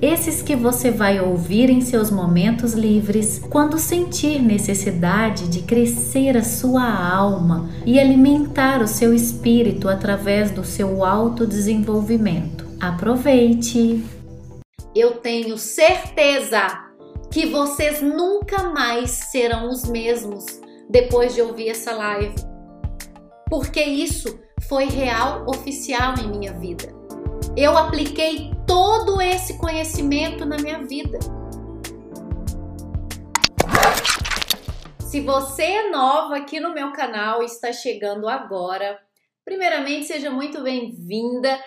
Esses que você vai ouvir em seus momentos livres, quando sentir necessidade de crescer a sua alma e alimentar o seu espírito através do seu autodesenvolvimento. Aproveite! Eu tenho certeza que vocês nunca mais serão os mesmos depois de ouvir essa live porque isso foi real oficial em minha vida. Eu apliquei todo esse conhecimento na minha vida. Se você é nova aqui no meu canal e está chegando agora, primeiramente seja muito bem-vinda.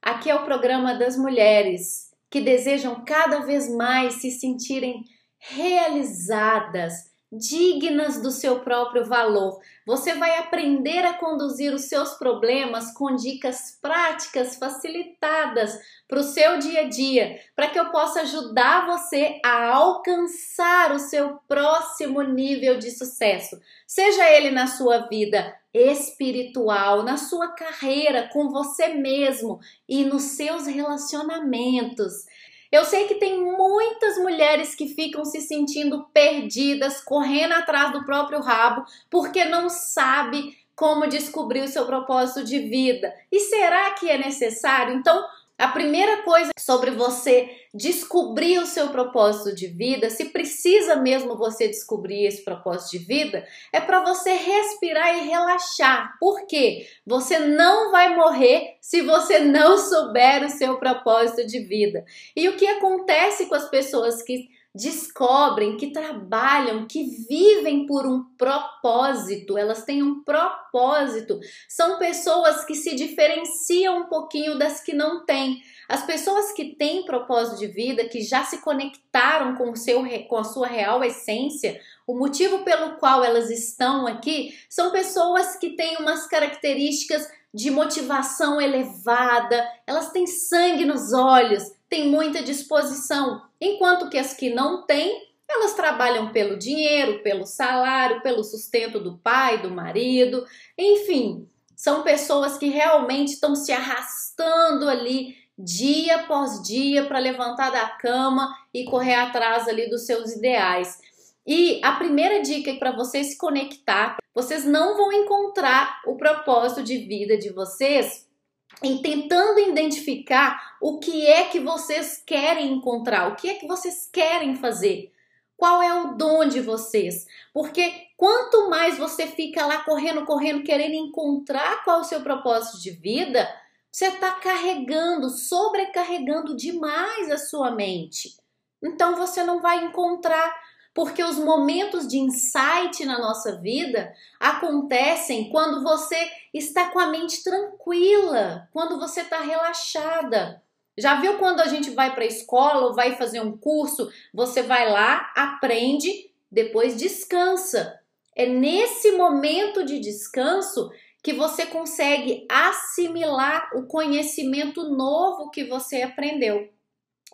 Aqui é o programa das mulheres que desejam cada vez mais se sentirem realizadas, dignas do seu próprio valor. Você vai aprender a conduzir os seus problemas com dicas práticas facilitadas para o seu dia a dia, para que eu possa ajudar você a alcançar o seu próximo nível de sucesso, seja ele na sua vida espiritual, na sua carreira, com você mesmo e nos seus relacionamentos. Eu sei que tem muitas mulheres que ficam se sentindo perdidas, correndo atrás do próprio rabo, porque não sabe como descobrir o seu propósito de vida. E será que é necessário? Então, a primeira coisa sobre você descobrir o seu propósito de vida, se precisa mesmo você descobrir esse propósito de vida, é para você respirar e relaxar. Por quê? Você não vai morrer se você não souber o seu propósito de vida. E o que acontece com as pessoas que descobrem, que trabalham, que vivem por um propósito, elas têm um propósito. São pessoas que se diferenciam um pouquinho das que não têm. As pessoas que têm propósito de vida, que já se conectaram com, seu, com a sua real essência, o motivo pelo qual elas estão aqui, são pessoas que têm umas características de motivação elevada, elas têm sangue nos olhos, têm muita disposição, enquanto que as que não têm, elas trabalham pelo dinheiro, pelo salário, pelo sustento do pai, do marido, enfim, são pessoas que realmente estão se arrastando ali dia após dia para levantar da cama e correr atrás ali dos seus ideais. E a primeira dica para você se conectar, vocês não vão encontrar o propósito de vida de vocês em tentando identificar o que é que vocês querem encontrar, o que é que vocês querem fazer. Qual é o dom de vocês? Porque quanto mais você fica lá correndo, correndo, querendo encontrar qual é o seu propósito de vida, você está carregando, sobrecarregando demais a sua mente. Então você não vai encontrar porque os momentos de insight na nossa vida acontecem quando você está com a mente tranquila, quando você está relaxada. Já viu quando a gente vai para a escola ou vai fazer um curso, você vai lá, aprende, depois descansa. É nesse momento de descanso que você consegue assimilar o conhecimento novo que você aprendeu.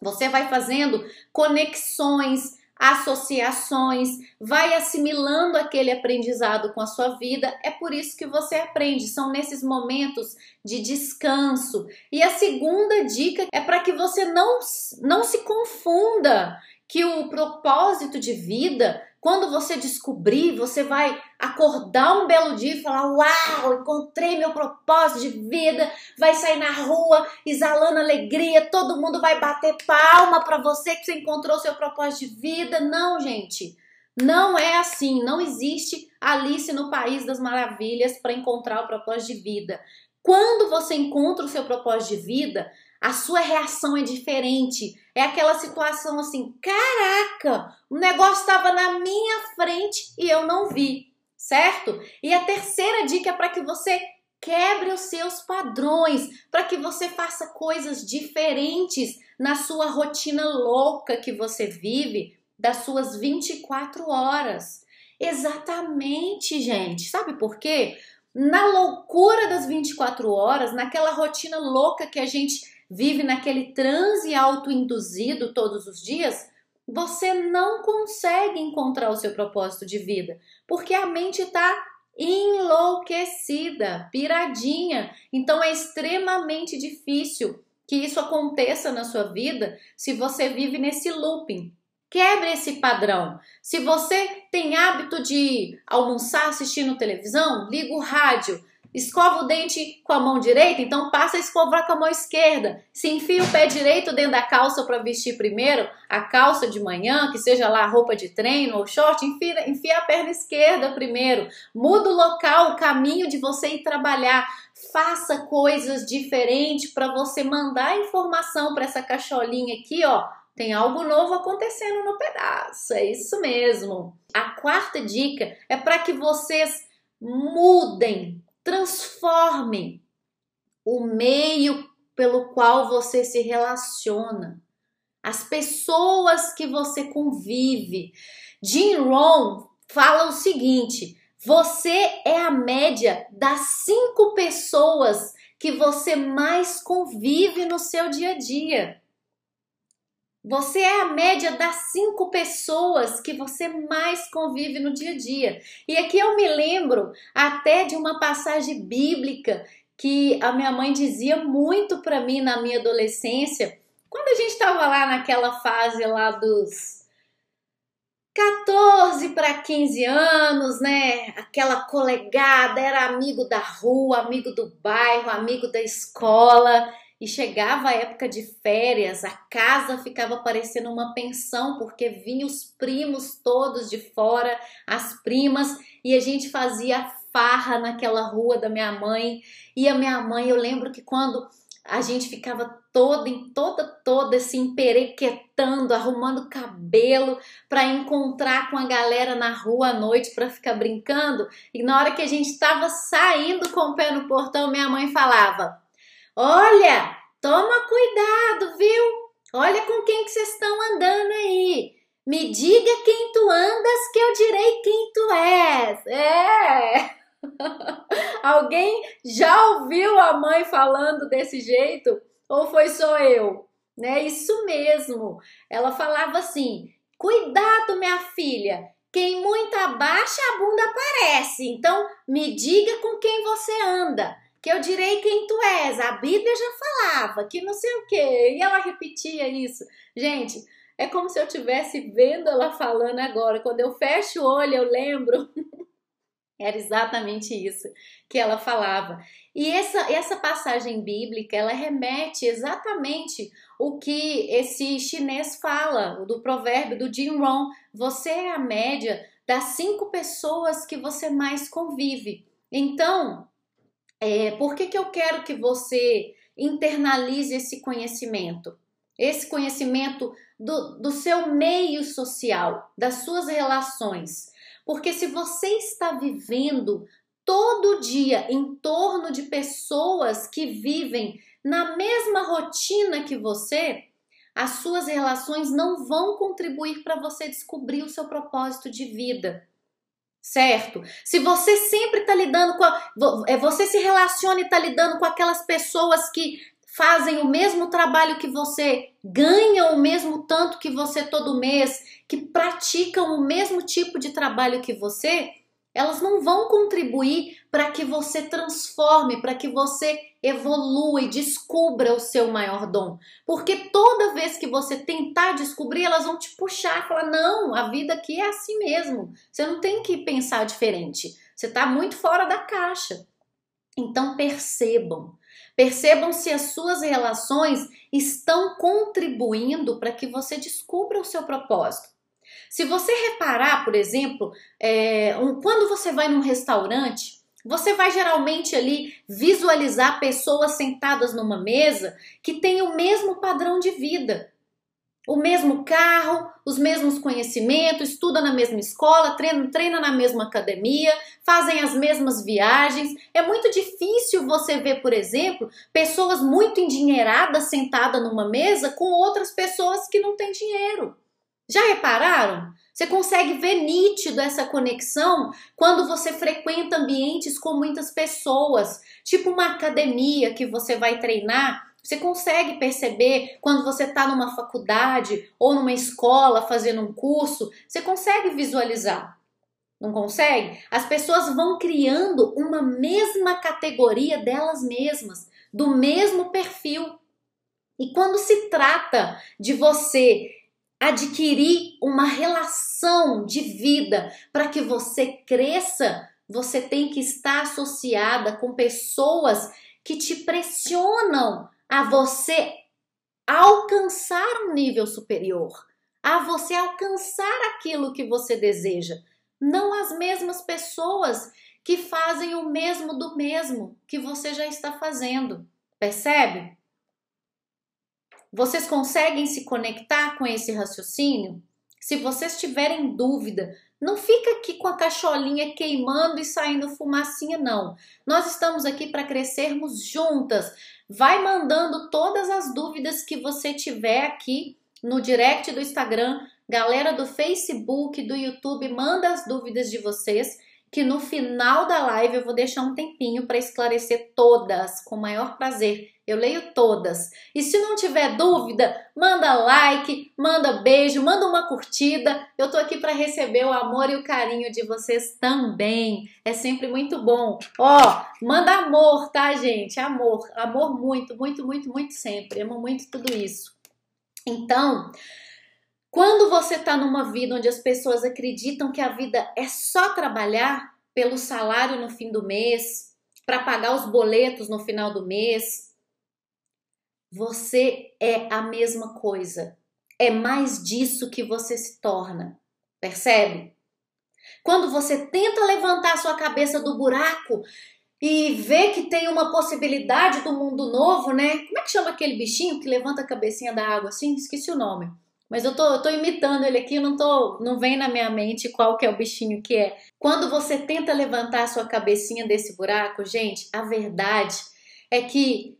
Você vai fazendo conexões, associações, vai assimilando aquele aprendizado com a sua vida. É por isso que você aprende, são nesses momentos de descanso. E a segunda dica é para que você não, não se confunda que o propósito de vida quando você descobrir, você vai acordar um belo dia e falar: Uau, encontrei meu propósito de vida. Vai sair na rua exalando alegria, todo mundo vai bater palma para você que você encontrou seu propósito de vida. Não, gente. Não é assim. Não existe Alice no País das Maravilhas para encontrar o propósito de vida. Quando você encontra o seu propósito de vida, a sua reação é diferente. É aquela situação assim: caraca, o negócio estava na minha frente e eu não vi, certo? E a terceira dica é para que você quebre os seus padrões, para que você faça coisas diferentes na sua rotina louca que você vive das suas 24 horas. Exatamente, gente. Sabe por quê? Na loucura das 24 horas, naquela rotina louca que a gente vive, naquele transe autoinduzido todos os dias, você não consegue encontrar o seu propósito de vida, porque a mente está enlouquecida, piradinha. Então é extremamente difícil que isso aconteça na sua vida se você vive nesse looping. Quebre esse padrão. Se você tem hábito de almoçar assistindo televisão, liga o rádio, Escova o dente com a mão direita, então passa a escovar com a mão esquerda. Se enfia o pé direito dentro da calça para vestir primeiro, a calça de manhã, que seja lá roupa de treino ou short, enfia, enfia a perna esquerda primeiro. Muda o local, o caminho de você ir trabalhar. Faça coisas diferentes para você mandar informação para essa cacholinha aqui, ó. Tem algo novo acontecendo no pedaço. É isso mesmo. A quarta dica é para que vocês mudem Transforme o meio pelo qual você se relaciona, as pessoas que você convive. Jim Rohn fala o seguinte: você é a média das cinco pessoas que você mais convive no seu dia a dia. Você é a média das cinco pessoas que você mais convive no dia a dia. E aqui eu me lembro até de uma passagem bíblica que a minha mãe dizia muito para mim na minha adolescência, quando a gente estava lá naquela fase lá dos 14 para 15 anos, né? Aquela colegada, era amigo da rua, amigo do bairro, amigo da escola. E chegava a época de férias, a casa ficava parecendo uma pensão, porque vinham os primos todos de fora, as primas, e a gente fazia farra naquela rua da minha mãe. E a minha mãe, eu lembro que quando a gente ficava toda, toda, toda assim, emperequetando, arrumando cabelo para encontrar com a galera na rua à noite para ficar brincando. E na hora que a gente estava saindo com o pé no portão, minha mãe falava: Olha, toma cuidado, viu? Olha com quem que vocês estão andando aí. Me diga quem tu andas que eu direi quem tu és. É. Alguém já ouviu a mãe falando desse jeito ou foi só eu? Né? Isso mesmo. Ela falava assim: "Cuidado, minha filha. Quem muito abaixa a bunda aparece. Então, me diga com quem você anda." Que eu direi quem tu és. A Bíblia já falava que não sei o quê. E ela repetia isso. Gente, é como se eu estivesse vendo ela falando agora. Quando eu fecho o olho, eu lembro. Era exatamente isso que ela falava. E essa, essa passagem bíblica, ela remete exatamente o que esse chinês fala, do provérbio do Jim Rohn. Você é a média das cinco pessoas que você mais convive. Então, é, por que, que eu quero que você internalize esse conhecimento? Esse conhecimento do, do seu meio social, das suas relações. Porque se você está vivendo todo dia em torno de pessoas que vivem na mesma rotina que você, as suas relações não vão contribuir para você descobrir o seu propósito de vida certo? Se você sempre está lidando com. A, é, você se relaciona e está lidando com aquelas pessoas que fazem o mesmo trabalho que você, ganham o mesmo tanto que você todo mês, que praticam o mesmo tipo de trabalho que você, elas não vão contribuir para que você transforme, para que você evolua e descubra o seu maior dom. Porque toda vez que você tentar descobrir, elas vão te puxar, falar: "Não, a vida aqui é assim mesmo. Você não tem que pensar diferente. Você está muito fora da caixa." Então percebam, percebam se as suas relações estão contribuindo para que você descubra o seu propósito. Se você reparar, por exemplo, é, um, quando você vai num restaurante, você vai geralmente ali visualizar pessoas sentadas numa mesa que têm o mesmo padrão de vida. O mesmo carro, os mesmos conhecimentos, estuda na mesma escola, treina, treina na mesma academia, fazem as mesmas viagens. É muito difícil você ver, por exemplo, pessoas muito endinheiradas sentadas numa mesa com outras pessoas que não têm dinheiro. Já repararam? Você consegue ver nítido essa conexão quando você frequenta ambientes com muitas pessoas, tipo uma academia que você vai treinar. Você consegue perceber quando você está numa faculdade ou numa escola fazendo um curso, você consegue visualizar. Não consegue? As pessoas vão criando uma mesma categoria delas mesmas, do mesmo perfil. E quando se trata de você adquirir uma relação de vida para que você cresça, você tem que estar associada com pessoas que te pressionam a você alcançar um nível superior, a você alcançar aquilo que você deseja. Não as mesmas pessoas que fazem o mesmo do mesmo que você já está fazendo. Percebe? Vocês conseguem se conectar com esse raciocínio? Se vocês tiverem dúvida, não fica aqui com a cacholinha queimando e saindo fumacinha, não. Nós estamos aqui para crescermos juntas. Vai mandando todas as dúvidas que você tiver aqui no direct do Instagram, galera do Facebook, do YouTube, manda as dúvidas de vocês que no final da live eu vou deixar um tempinho para esclarecer todas, com o maior prazer. Eu leio todas. E se não tiver dúvida, manda like, manda beijo, manda uma curtida. Eu tô aqui para receber o amor e o carinho de vocês também. É sempre muito bom. Ó, manda amor, tá, gente? Amor, amor muito, muito, muito, muito sempre. Amo muito tudo isso. Então, quando você está numa vida onde as pessoas acreditam que a vida é só trabalhar pelo salário no fim do mês, para pagar os boletos no final do mês, você é a mesma coisa. É mais disso que você se torna. Percebe? Quando você tenta levantar sua cabeça do buraco e vê que tem uma possibilidade do mundo novo, né? Como é que chama aquele bichinho que levanta a cabecinha da água assim? Esqueci o nome. Mas eu tô, eu tô imitando ele aqui, não tô, não vem na minha mente qual que é o bichinho que é. Quando você tenta levantar a sua cabecinha desse buraco, gente, a verdade é que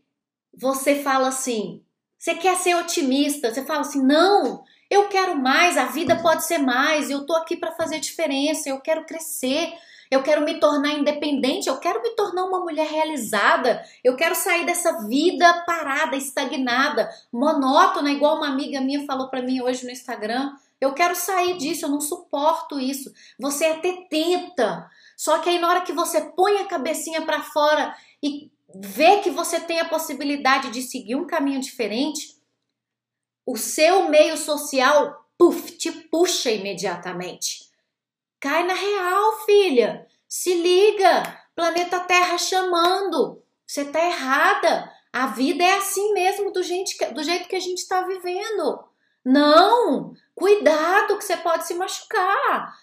você fala assim, você quer ser otimista, você fala assim, não, eu quero mais, a vida pode ser mais, eu tô aqui para fazer diferença, eu quero crescer, eu quero me tornar independente, eu quero me tornar uma mulher realizada, eu quero sair dessa vida parada, estagnada, monótona, igual uma amiga minha falou para mim hoje no Instagram. Eu quero sair disso, eu não suporto isso. Você até tenta, só que aí na hora que você põe a cabecinha para fora e vê que você tem a possibilidade de seguir um caminho diferente, o seu meio social, puff, te puxa imediatamente. Cai na real, filha. Se liga. Planeta Terra chamando. Você tá errada. A vida é assim mesmo, do, gente, do jeito que a gente está vivendo. Não! Cuidado que você pode se machucar.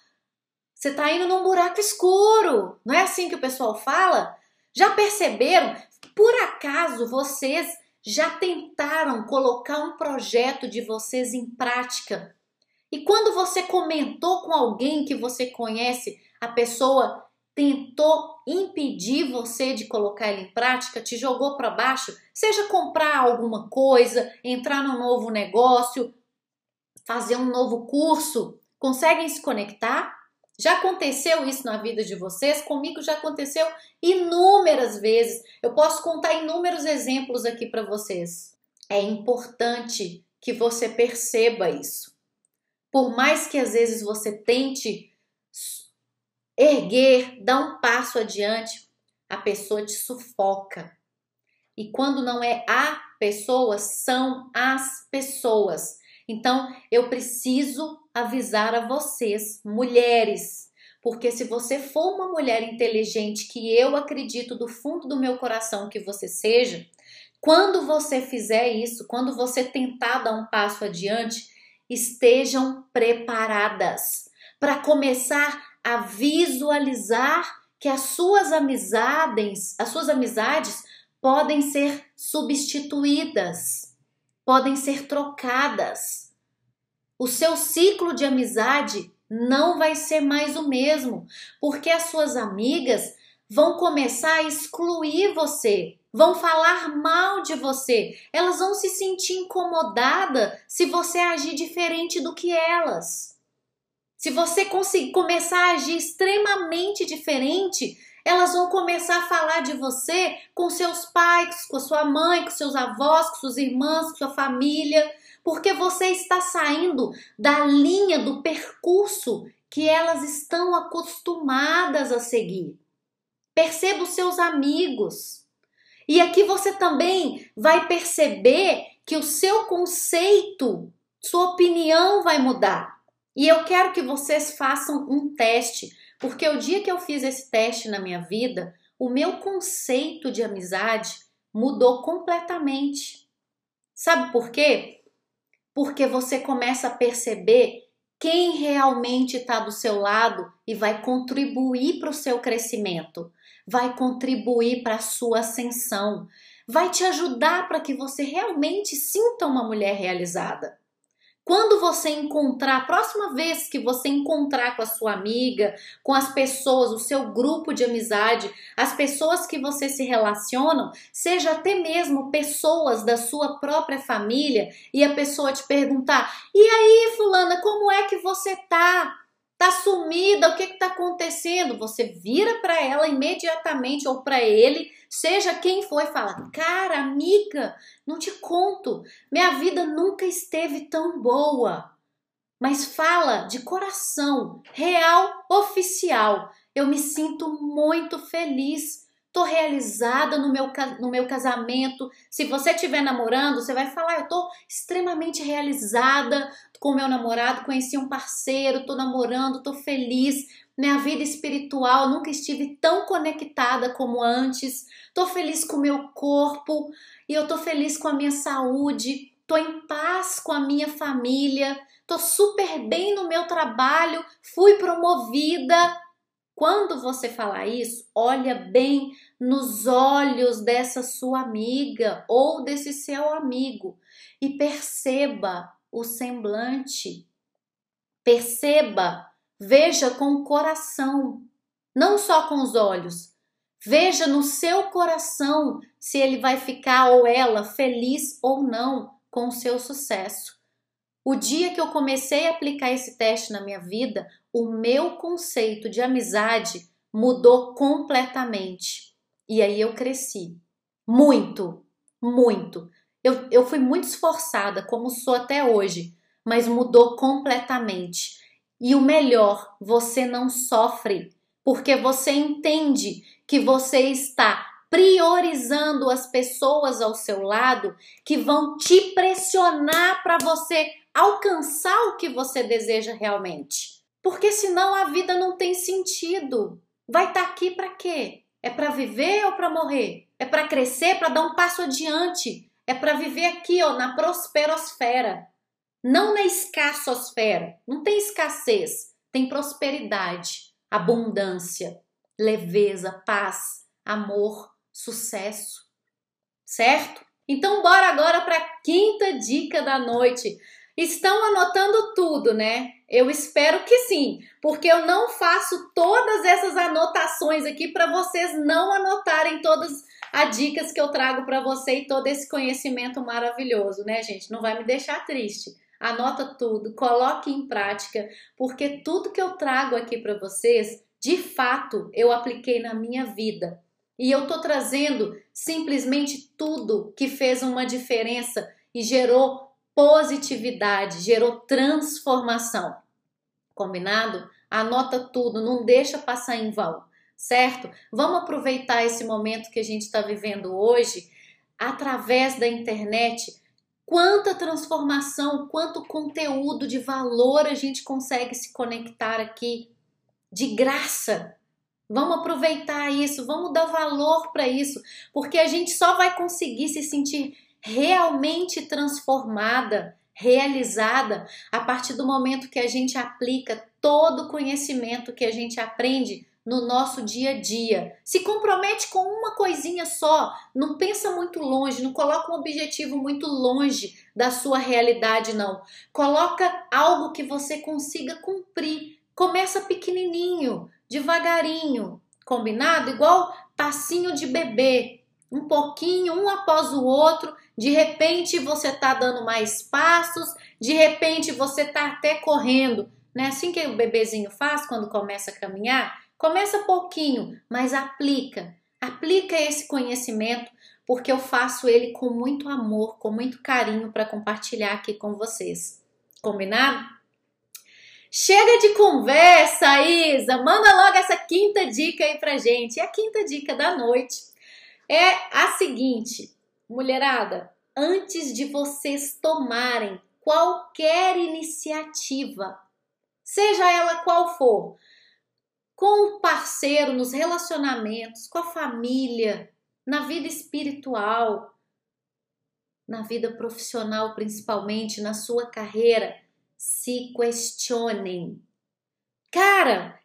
Você tá indo num buraco escuro. Não é assim que o pessoal fala? Já perceberam? Por acaso vocês já tentaram colocar um projeto de vocês em prática e quando você comentou com alguém que você conhece, a pessoa tentou impedir você de colocar ele em prática, te jogou para baixo, seja comprar alguma coisa, entrar num novo negócio, fazer um novo curso, conseguem se conectar? Já aconteceu isso na vida de vocês? Comigo já aconteceu inúmeras vezes. Eu posso contar inúmeros exemplos aqui para vocês. É importante que você perceba isso. Por mais que às vezes você tente erguer, dar um passo adiante, a pessoa te sufoca. E quando não é a pessoa, são as pessoas. Então, eu preciso avisar a vocês, mulheres, porque se você for uma mulher inteligente, que eu acredito do fundo do meu coração que você seja, quando você fizer isso, quando você tentar dar um passo adiante, estejam preparadas para começar a visualizar que as suas amizades, as suas amizades podem ser substituídas, podem ser trocadas. O seu ciclo de amizade não vai ser mais o mesmo, porque as suas amigas vão começar a excluir você, vão falar mal de você, elas vão se sentir incomodadas se você agir diferente do que elas. Se você conseguir começar a agir extremamente diferente, elas vão começar a falar de você com seus pais, com sua mãe, com seus avós, com suas irmãs, com sua família, porque você está saindo da linha do percurso que elas estão acostumadas a seguir. Perceba os seus amigos. E aqui você também vai perceber que o seu conceito, sua opinião vai mudar. E eu quero que vocês façam um teste, porque o dia que eu fiz esse teste na minha vida, o meu conceito de amizade mudou completamente. Sabe por quê? Porque você começa a perceber quem realmente está do seu lado e vai contribuir para o seu crescimento, vai contribuir para a sua ascensão, vai te ajudar para que você realmente sinta uma mulher realizada. Quando você encontrar, a próxima vez que você encontrar com a sua amiga, com as pessoas, o seu grupo de amizade, as pessoas que você se relacionam, seja até mesmo pessoas da sua própria família, e a pessoa te perguntar: "E aí, fulana, como é que você tá?" Tá sumida, o que está acontecendo? Você vira para ela imediatamente ou para ele, seja quem for, e fala: Cara, amiga, não te conto, minha vida nunca esteve tão boa. Mas fala de coração, real, oficial. Eu me sinto muito feliz tô realizada no meu, no meu casamento. Se você estiver namorando, você vai falar: eu tô extremamente realizada com meu namorado, conheci um parceiro, tô namorando, tô feliz. Minha vida espiritual, nunca estive tão conectada como antes. Tô feliz com o meu corpo e eu tô feliz com a minha saúde. Tô em paz com a minha família. Tô super bem no meu trabalho. Fui promovida quando você falar isso, olha bem nos olhos dessa sua amiga ou desse seu amigo e perceba o semblante. Perceba, veja com o coração, não só com os olhos. Veja no seu coração se ele vai ficar ou ela feliz ou não com o seu sucesso. O dia que eu comecei a aplicar esse teste na minha vida, o meu conceito de amizade mudou completamente. E aí eu cresci. Muito, muito. Eu, eu fui muito esforçada, como sou até hoje, mas mudou completamente. E o melhor, você não sofre, porque você entende que você está priorizando as pessoas ao seu lado que vão te pressionar para você alcançar o que você deseja realmente. Porque senão a vida não tem sentido. Vai estar tá aqui para quê? É para viver ou para morrer? É para crescer, para dar um passo adiante? É para viver aqui, ó, na prosperosfera, não na escassosfera. Não tem escassez, tem prosperidade, abundância, leveza, paz, amor, sucesso. Certo? Então bora agora para a quinta dica da noite. Estão anotando tudo, né? Eu espero que sim, porque eu não faço todas essas anotações aqui para vocês não anotarem todas as dicas que eu trago para você e todo esse conhecimento maravilhoso, né, gente? Não vai me deixar triste. Anota tudo, coloque em prática, porque tudo que eu trago aqui para vocês, de fato, eu apliquei na minha vida. E eu tô trazendo simplesmente tudo que fez uma diferença e gerou positividade, gerou transformação. Combinado? Anota tudo, não deixa passar em vão, certo? Vamos aproveitar esse momento que a gente está vivendo hoje através da internet. Quanta transformação, quanto conteúdo de valor a gente consegue se conectar aqui de graça. Vamos aproveitar isso, vamos dar valor para isso, porque a gente só vai conseguir se sentir realmente transformada, realizada a partir do momento que a gente aplica todo o conhecimento que a gente aprende no nosso dia a dia. Se compromete com uma coisinha só, não pensa muito longe, não coloca um objetivo muito longe da sua realidade não. Coloca algo que você consiga cumprir. Começa pequenininho, devagarinho, combinado? Igual passinho de bebê, um pouquinho, um após o outro, de repente você está dando mais passos, de repente você está até correndo. né? Assim que o bebezinho faz quando começa a caminhar, começa pouquinho, mas aplica. Aplica esse conhecimento porque eu faço ele com muito amor, com muito carinho para compartilhar aqui com vocês. Combinado? Chega de conversa, Isa. Manda logo essa quinta dica aí pra gente. E a quinta dica da noite é a seguinte: mulherada, antes de vocês tomarem qualquer iniciativa, seja ela qual for, com o parceiro, nos relacionamentos, com a família, na vida espiritual, na vida profissional, principalmente na sua carreira, se questionem. Cara,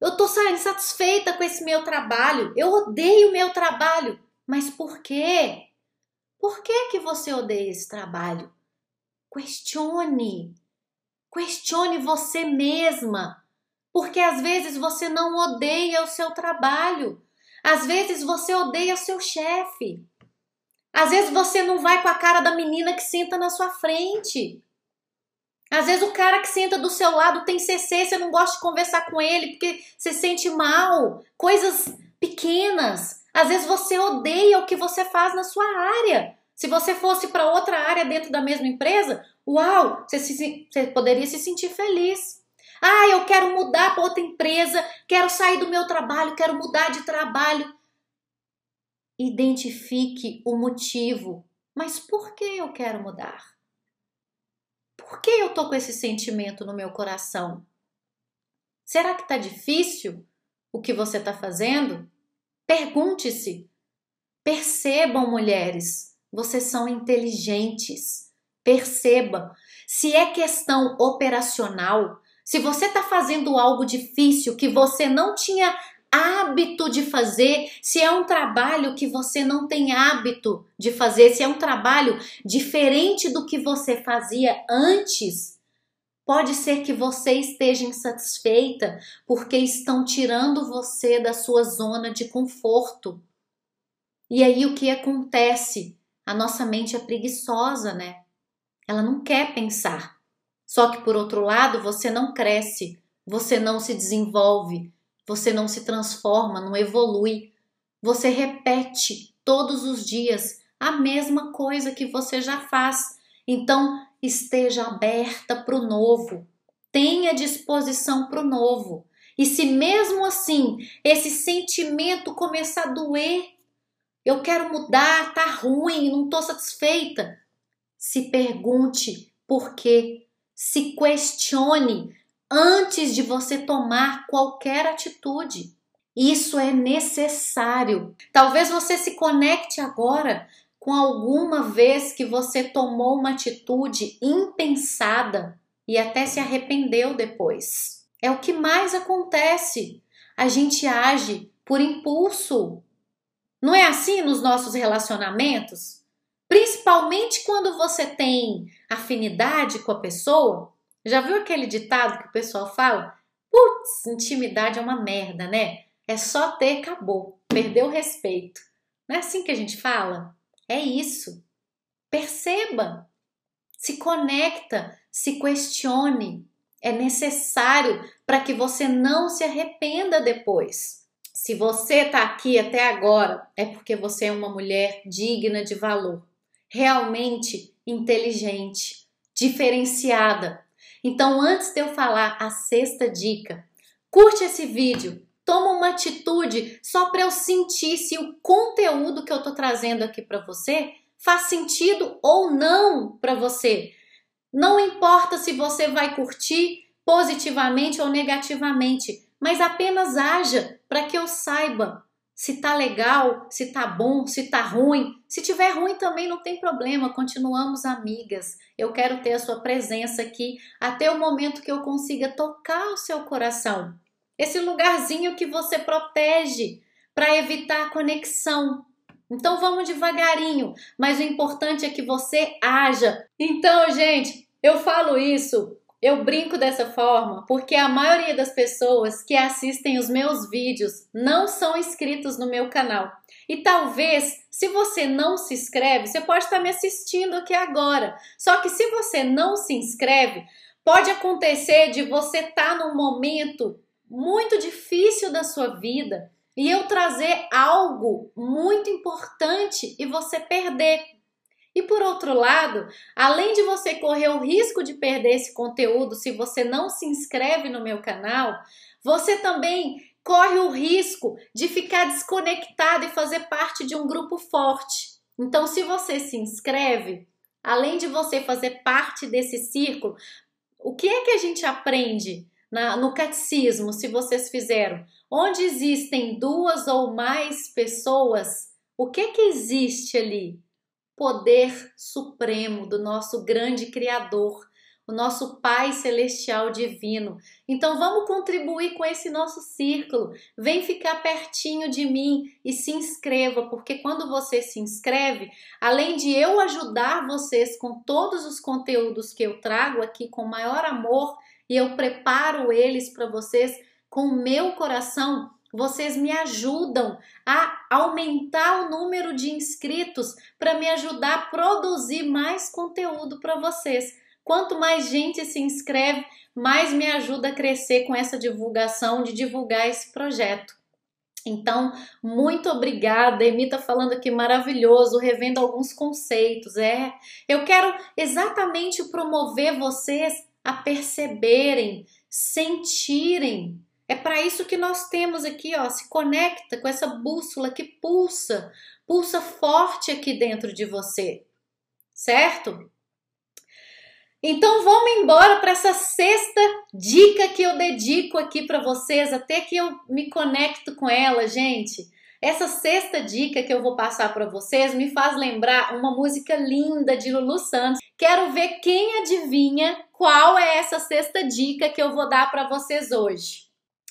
eu tô saindo satisfeita com esse meu trabalho. Eu odeio o meu trabalho. Mas por quê? Por que que você odeia esse trabalho? Questione. Questione você mesma. Porque às vezes você não odeia o seu trabalho. Às vezes você odeia o seu chefe. Às vezes você não vai com a cara da menina que senta na sua frente. Às vezes o cara que senta do seu lado tem CC, você não gosta de conversar com ele porque você sente mal. Coisas pequenas. Às vezes você odeia o que você faz na sua área. Se você fosse para outra área dentro da mesma empresa, uau, você, se, você poderia se sentir feliz. Ah, eu quero mudar para outra empresa, quero sair do meu trabalho, quero mudar de trabalho. Identifique o motivo. Mas por que eu quero mudar? Por que eu tô com esse sentimento no meu coração? Será que tá difícil o que você tá fazendo? Pergunte-se. Percebam, mulheres, vocês são inteligentes. Perceba. Se é questão operacional, se você está fazendo algo difícil que você não tinha hábito de fazer, se é um trabalho que você não tem hábito de fazer, se é um trabalho diferente do que você fazia antes, pode ser que você esteja insatisfeita porque estão tirando você da sua zona de conforto. E aí o que acontece? A nossa mente é preguiçosa, né? Ela não quer pensar. Só que por outro lado, você não cresce, você não se desenvolve, você não se transforma, não evolui. Você repete todos os dias a mesma coisa que você já faz. Então, esteja aberta para o novo. Tenha disposição para o novo. E se mesmo assim esse sentimento começar a doer, eu quero mudar, tá ruim, não estou satisfeita. Se pergunte por quê. Se questione antes de você tomar qualquer atitude. Isso é necessário. Talvez você se conecte agora com alguma vez que você tomou uma atitude impensada e até se arrependeu depois. É o que mais acontece. A gente age por impulso. Não é assim nos nossos relacionamentos? Principalmente quando você tem afinidade com a pessoa, já viu aquele ditado que o pessoal fala? Putz, intimidade é uma merda, né? É só ter, acabou. Perdeu o respeito. Não é assim que a gente fala? É isso. Perceba. Se conecta, se questione. É necessário para que você não se arrependa depois. Se você está aqui até agora, é porque você é uma mulher digna de valor, realmente inteligente, diferenciada, então, antes de eu falar a sexta dica, curte esse vídeo, toma uma atitude só para eu sentir se o conteúdo que eu estou trazendo aqui para você faz sentido ou não para você. Não importa se você vai curtir positivamente ou negativamente, mas apenas haja para que eu saiba se tá legal, se tá bom, se tá ruim. Se tiver ruim também não tem problema, continuamos amigas. Eu quero ter a sua presença aqui até o momento que eu consiga tocar o seu coração. Esse lugarzinho que você protege para evitar a conexão. Então vamos devagarinho, mas o importante é que você haja. Então, gente, eu falo isso eu brinco dessa forma porque a maioria das pessoas que assistem os meus vídeos não são inscritos no meu canal. E talvez, se você não se inscreve, você pode estar me assistindo aqui agora. Só que se você não se inscreve, Pode acontecer de você estar tá num momento muito difícil da sua vida e eu trazer algo muito importante e você perder. E por outro lado, além de você correr o risco de perder esse conteúdo se você não se inscreve no meu canal, você também corre o risco de ficar desconectado e fazer parte de um grupo forte. Então, se você se inscreve, além de você fazer parte desse círculo, o que é que a gente aprende na, no catecismo, se vocês fizeram? Onde existem duas ou mais pessoas, o que é que existe ali? Poder supremo do nosso grande Criador, o nosso Pai Celestial Divino. Então vamos contribuir com esse nosso círculo. Vem ficar pertinho de mim e se inscreva, porque quando você se inscreve, além de eu ajudar vocês com todos os conteúdos que eu trago aqui com maior amor e eu preparo eles para vocês com o meu coração, vocês me ajudam a aumentar o número de inscritos para me ajudar a produzir mais conteúdo para vocês. Quanto mais gente se inscreve, mais me ajuda a crescer com essa divulgação, de divulgar esse projeto. Então, muito obrigada. Emi tá falando aqui maravilhoso, revendo alguns conceitos. É, eu quero exatamente promover vocês a perceberem, sentirem. É para isso que nós temos aqui, ó, se conecta com essa bússola que pulsa, pulsa forte aqui dentro de você. Certo? Então vamos embora para essa sexta dica que eu dedico aqui para vocês, até que eu me conecto com ela, gente. Essa sexta dica que eu vou passar para vocês me faz lembrar uma música linda de Lulu Santos. Quero ver quem adivinha qual é essa sexta dica que eu vou dar para vocês hoje.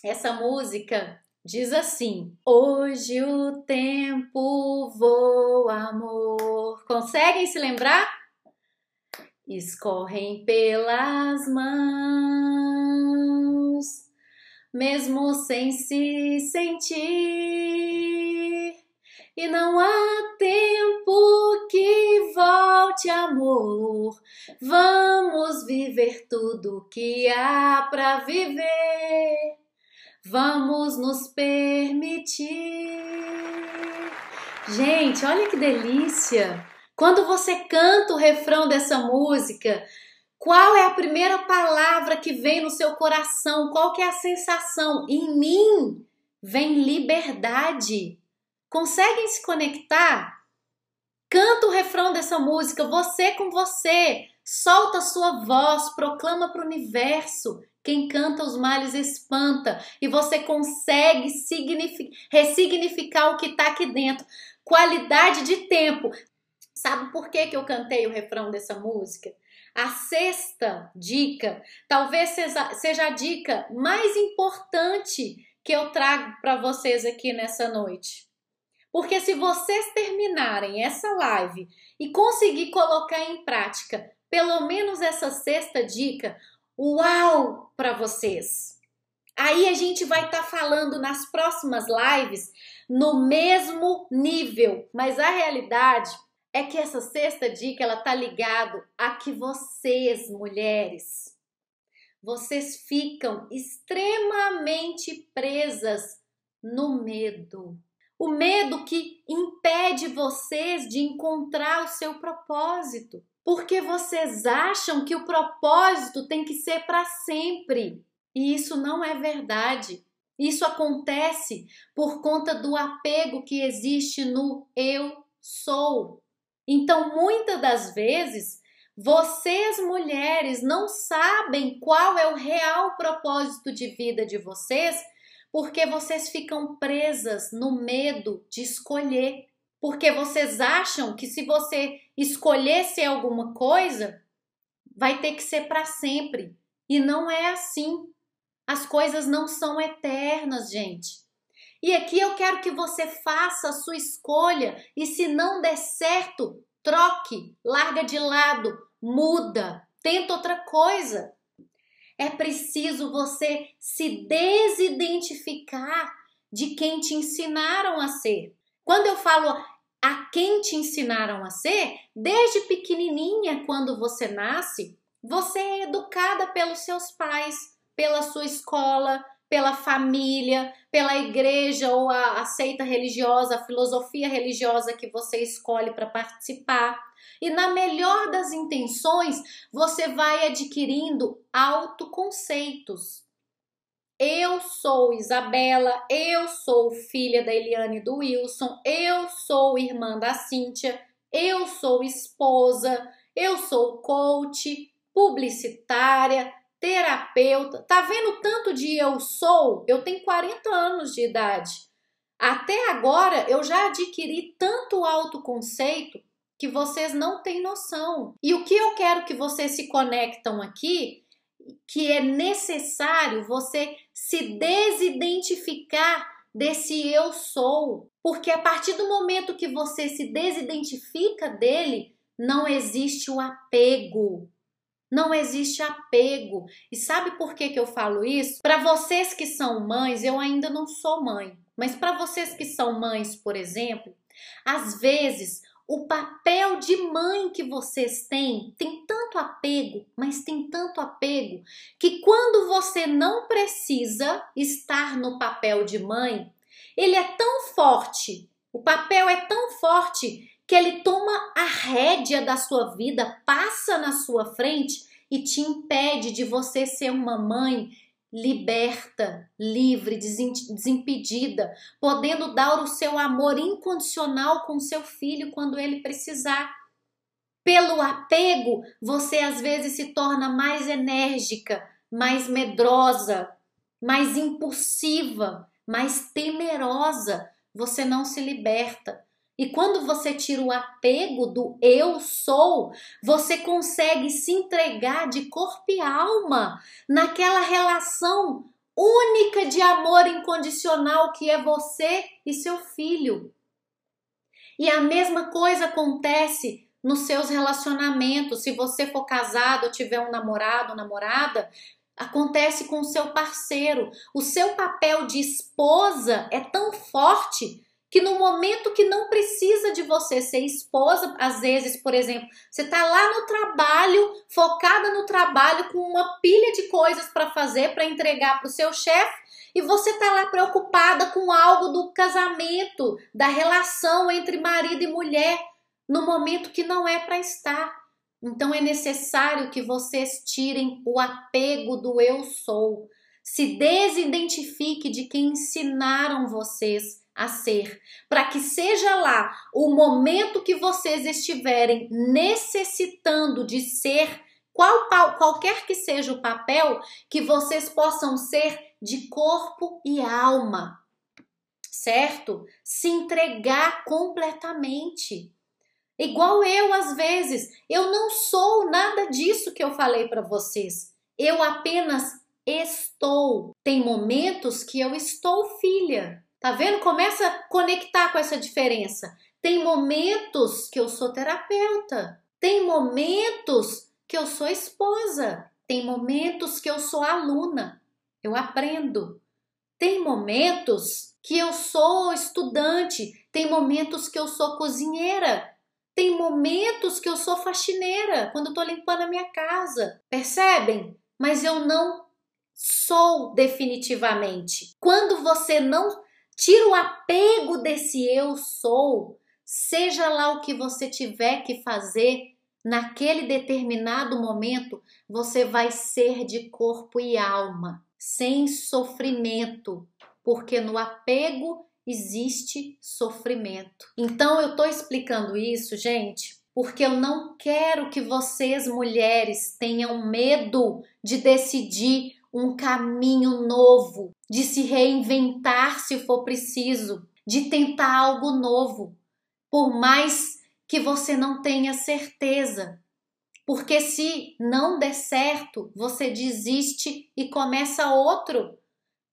Essa música diz assim: Hoje o tempo voa, amor. Conseguem se lembrar? escorrem pelas mãos, mesmo sem se sentir, e não há tempo que volte, amor. Vamos viver tudo que há para viver. Vamos nos permitir. Gente, olha que delícia! Quando você canta o refrão dessa música, qual é a primeira palavra que vem no seu coração? Qual que é a sensação? Em mim vem liberdade. Conseguem se conectar? Canta o refrão dessa música, você com você. Solta a sua voz, proclama para o universo. Quem canta os males espanta. E você consegue ressignificar o que está aqui dentro. Qualidade de tempo. Sabe por que, que eu cantei o refrão dessa música? A sexta dica talvez seja, a dica mais importante que eu trago para vocês aqui nessa noite. Porque se vocês terminarem essa live e conseguir colocar em prática pelo menos essa sexta dica, uau para vocês! Aí a gente vai estar tá falando nas próximas lives no mesmo nível, mas a realidade é que essa sexta dica ela tá ligado a que vocês, mulheres, vocês ficam extremamente presas no medo. O medo que impede vocês de encontrar o seu propósito, porque vocês acham que o propósito tem que ser para sempre. E isso não é verdade. Isso acontece por conta do apego que existe no eu sou. Então, muitas das vezes, vocês mulheres não sabem qual é o real propósito de vida de vocês, porque vocês ficam presas no medo de escolher. Porque vocês acham que se você escolher ser alguma coisa, vai ter que ser para sempre. E não é assim. As coisas não são eternas, gente. E aqui eu quero que você faça a sua escolha e se não der certo, troque, larga de lado, muda, tenta outra coisa. É preciso você se desidentificar de quem te ensinaram a ser. Quando eu falo a quem te ensinaram a ser, desde pequenininha, quando você nasce, Você é educada pelos seus pais, pela sua escola, pela família, pela igreja ou a, a seita religiosa, a filosofia religiosa que você escolhe para participar. E na melhor das intenções, você vai adquirindo autoconceitos. Eu sou Isabela, eu sou filha da Eliane e do Wilson, eu sou irmã da Cíntia, eu sou esposa, eu sou coach, publicitária, terapeuta. Tá vendo tanto de eu sou? Eu tenho 40 anos de idade. Até agora eu já adquiri tanto autoconceito que vocês não têm noção. E o que eu quero que vocês se conectam aqui, que é necessário você se desidentificar desse eu sou, porque a partir do momento que você se desidentifica dele, não existe o apego. Não existe apego. E sabe por que, que eu falo isso? Para vocês que são mães, eu ainda não sou mãe, mas para vocês que são mães, por exemplo, às vezes o papel de mãe que vocês têm tem tanto apego, mas tem tanto apego, que quando você não precisa estar no papel de mãe, ele é tão forte, o papel é tão forte que ele toma a rédea da sua vida, passa na sua frente e te impede de você ser uma mãe liberta, livre, desimpedida, podendo dar o seu amor incondicional com seu filho quando ele precisar. Pelo apego, você às vezes se torna mais enérgica, mais medrosa, mais impulsiva, mais temerosa. Você não se liberta. E quando você tira o apego do eu sou, você consegue se entregar de corpo e alma naquela relação única de amor incondicional que é você e seu filho. E a mesma coisa acontece nos seus relacionamentos. Se você for casado tiver um namorado ou namorada, acontece com o seu parceiro. O seu papel de esposa é tão forte que no momento que não precisa de você ser esposa, às vezes, por exemplo, você está lá no trabalho, focada no trabalho, com uma pilha de coisas para fazer, para entregar para o seu chefe, e você está lá preocupada com algo do casamento, da relação entre marido e mulher, no momento que não é para estar. Então é necessário que vocês tirem o apego do eu sou. Se desidentifique de quem ensinaram vocês a ser, para que seja lá o momento que vocês estiverem necessitando de ser, qual, qualquer que seja o papel, que vocês possam ser de corpo e alma, certo? Se entregar completamente. Igual eu, às vezes, eu não sou nada disso que eu falei para vocês. Eu apenas estou. Tem momentos que eu estou filha, Tá vendo? Começa a conectar com essa diferença. Tem momentos que eu sou terapeuta, tem momentos que eu sou esposa, tem momentos que eu sou aluna, eu aprendo. Tem momentos que eu sou estudante, tem momentos que eu sou cozinheira, tem momentos que eu sou faxineira, quando eu tô limpando a minha casa. Percebem? Mas eu não sou definitivamente. Quando você não Tira o apego desse eu sou, seja lá o que você tiver que fazer, naquele determinado momento, você vai ser de corpo e alma, sem sofrimento, porque no apego existe sofrimento. Então eu estou explicando isso, gente, porque eu não quero que vocês, mulheres, tenham medo de decidir um caminho novo, de se reinventar se for preciso, de tentar algo novo, por mais que você não tenha certeza. Porque se não der certo, você desiste e começa outro.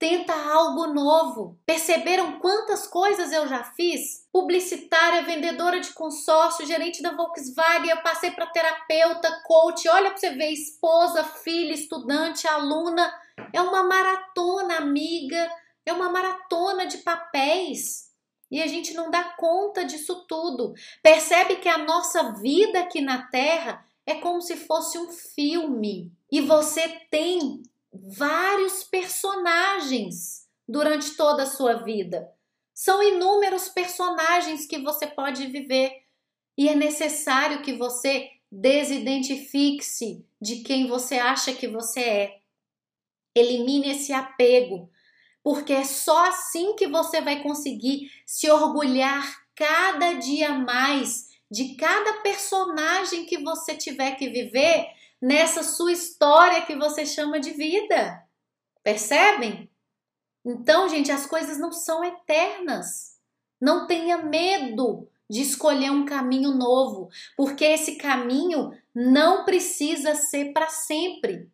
Tenta algo novo. Perceberam quantas coisas eu já fiz? Publicitária, vendedora de consórcio, gerente da Volkswagen, eu passei para terapeuta, coach, olha para você ver, esposa, filha, estudante, aluna. É uma maratona, amiga, é uma maratona de papéis. E a gente não dá conta disso tudo. Percebe que a nossa vida aqui na Terra é como se fosse um filme e você tem vários personagens durante toda a sua vida. São inúmeros personagens que você pode viver e é necessário que você desidentifique-se de quem você acha que você é. Elimine esse apego, porque é só assim que você vai conseguir se orgulhar cada dia mais de cada personagem que você tiver que viver nessa sua história que você chama de vida. Percebem? Então, gente, as coisas não são eternas. Não tenha medo de escolher um caminho novo, porque esse caminho não precisa ser para sempre.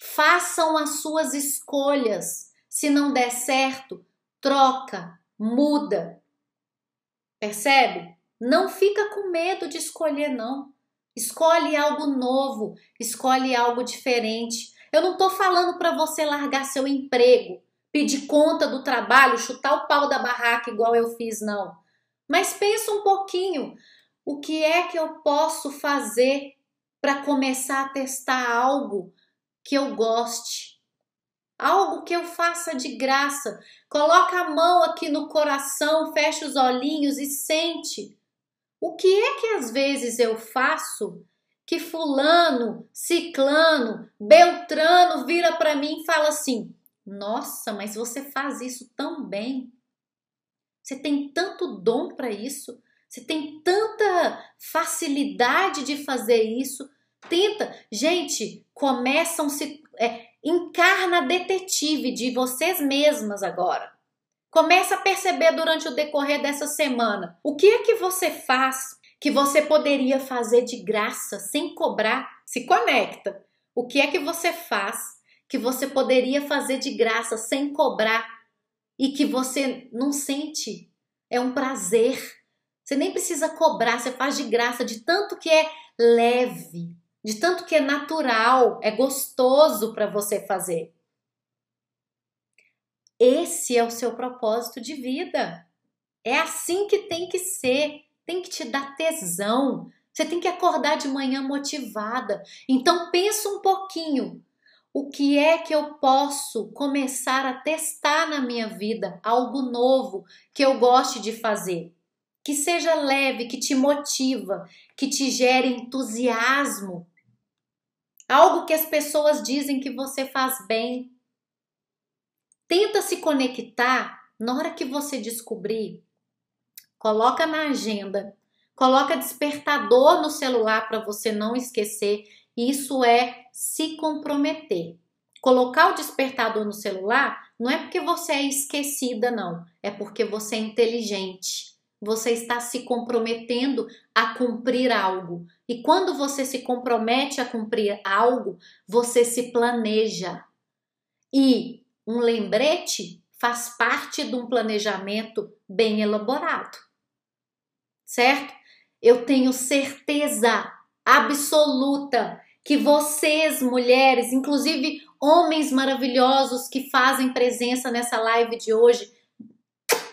Façam as suas escolhas. Se não der certo, troca, muda. Percebe? Não fica com medo de escolher, não. Escolhe algo novo, escolhe algo diferente. Eu não estou falando para você largar seu emprego, pedir conta do trabalho, chutar o pau da barraca igual eu fiz, não. Mas pensa um pouquinho, o que é que eu posso fazer para começar a testar algo que eu goste? Algo que eu faça de graça. Coloca a mão aqui no coração, fecha os olhinhos e sente. O que é que às vezes eu faço que fulano, ciclano, beltrano vira para mim e fala assim: "Nossa, mas você faz isso tão bem. Você tem tanto dom para isso, você tem tanta facilidade de fazer isso. Tenta, gente, começam se é, encarna detetive de vocês mesmas agora. Começa a perceber durante o decorrer dessa semana o que é que você faz que você poderia fazer de graça, sem cobrar. Se conecta. O que é que você faz que você poderia fazer de graça, sem cobrar e que você não sente? É um prazer. Você nem precisa cobrar, você faz de graça, de tanto que é leve, de tanto que é natural, é gostoso para você fazer. Esse é o seu propósito de vida. É assim que tem que ser. Tem que te dar tesão. Você tem que acordar de manhã motivada. Então pensa um pouquinho. O que é que eu posso começar a testar na minha vida? Algo novo que eu goste de fazer. Que seja leve, que te motiva, que te gere entusiasmo. Algo que as pessoas dizem que você faz bem. Tenta se conectar na hora que você descobrir. Coloca na agenda, coloca despertador no celular para você não esquecer. Isso é se comprometer. Colocar o despertador no celular não é porque você é esquecida, não. É porque você é inteligente. Você está se comprometendo a cumprir algo. E quando você se compromete a cumprir algo, você se planeja. E um lembrete faz parte de um planejamento bem elaborado. Certo? Eu tenho certeza absoluta que vocês, mulheres, inclusive homens maravilhosos que fazem presença nessa live de hoje,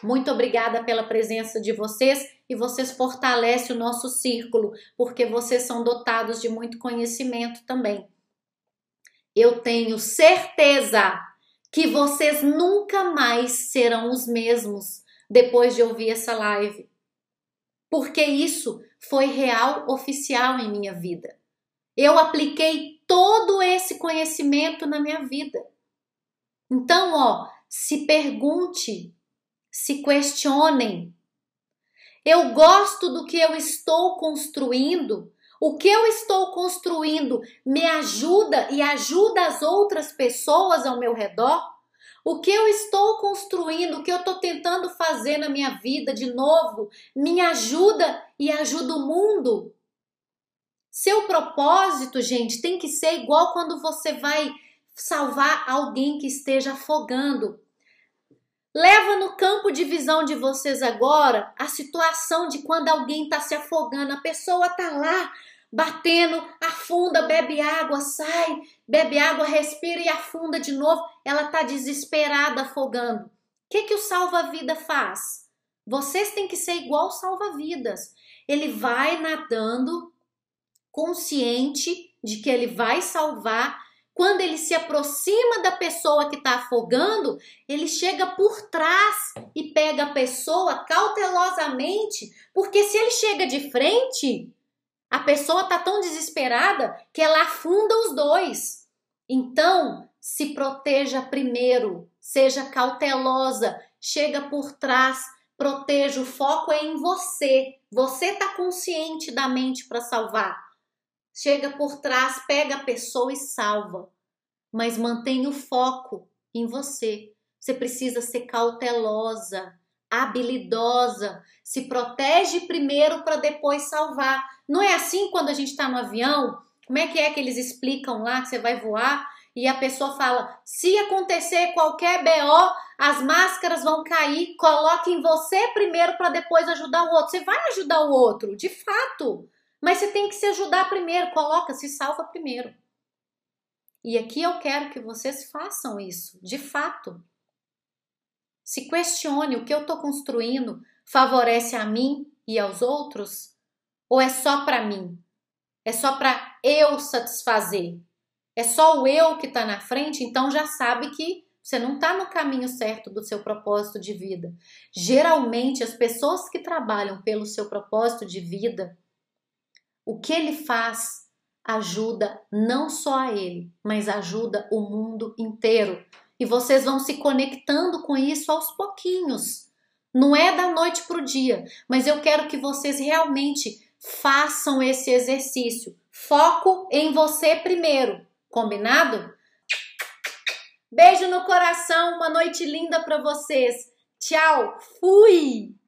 muito obrigada pela presença de vocês e vocês fortalecem o nosso círculo, porque vocês são dotados de muito conhecimento também. Eu tenho certeza que vocês nunca mais serão os mesmos depois de ouvir essa live. Porque isso foi real oficial em minha vida. Eu apliquei todo esse conhecimento na minha vida. Então, ó, se pergunte, se questionem. Eu gosto do que eu estou construindo o que eu estou construindo me ajuda e ajuda as outras pessoas ao meu redor? O que eu estou construindo, o que eu estou tentando fazer na minha vida de novo, me ajuda e ajuda o mundo? Seu propósito, gente, tem que ser igual quando você vai salvar alguém que esteja afogando. Leva no campo de visão de vocês agora a situação de quando alguém está se afogando, a pessoa está lá batendo, afunda, bebe água, sai, bebe água, respira e afunda de novo. Ela está desesperada, afogando. O que, que o salva-vida faz? Vocês têm que ser igual salva-vidas. Ele vai nadando, consciente de que ele vai salvar. Quando ele se aproxima da pessoa que está afogando, ele chega por trás e pega a pessoa cautelosamente, porque se ele chega de frente, a pessoa está tão desesperada que ela afunda os dois. Então, se proteja primeiro, seja cautelosa, chega por trás, proteja, o foco é em você. Você está consciente da mente para salvar. Chega por trás, pega a pessoa e salva. Mas mantenha o foco em você. Você precisa ser cautelosa, habilidosa, se protege primeiro para depois salvar. Não é assim quando a gente está no avião? Como é que é que eles explicam lá que você vai voar e a pessoa fala: se acontecer qualquer BO, as máscaras vão cair, coloque em você primeiro para depois ajudar o outro. Você vai ajudar o outro, de fato. Mas você tem que se ajudar primeiro, coloca, se salva primeiro. E aqui eu quero que vocês façam isso, de fato. Se questione o que eu estou construindo favorece a mim e aos outros ou é só para mim? É só para eu satisfazer? É só o eu que está na frente? Então já sabe que você não está no caminho certo do seu propósito de vida. Geralmente, as pessoas que trabalham pelo seu propósito de vida, o que ele faz ajuda não só a ele, mas ajuda o mundo inteiro e vocês vão se conectando com isso aos pouquinhos. Não é da noite para o dia, mas eu quero que vocês realmente façam esse exercício. Foco em você primeiro, combinado? Beijo no coração, uma noite linda para vocês. Tchau, fui!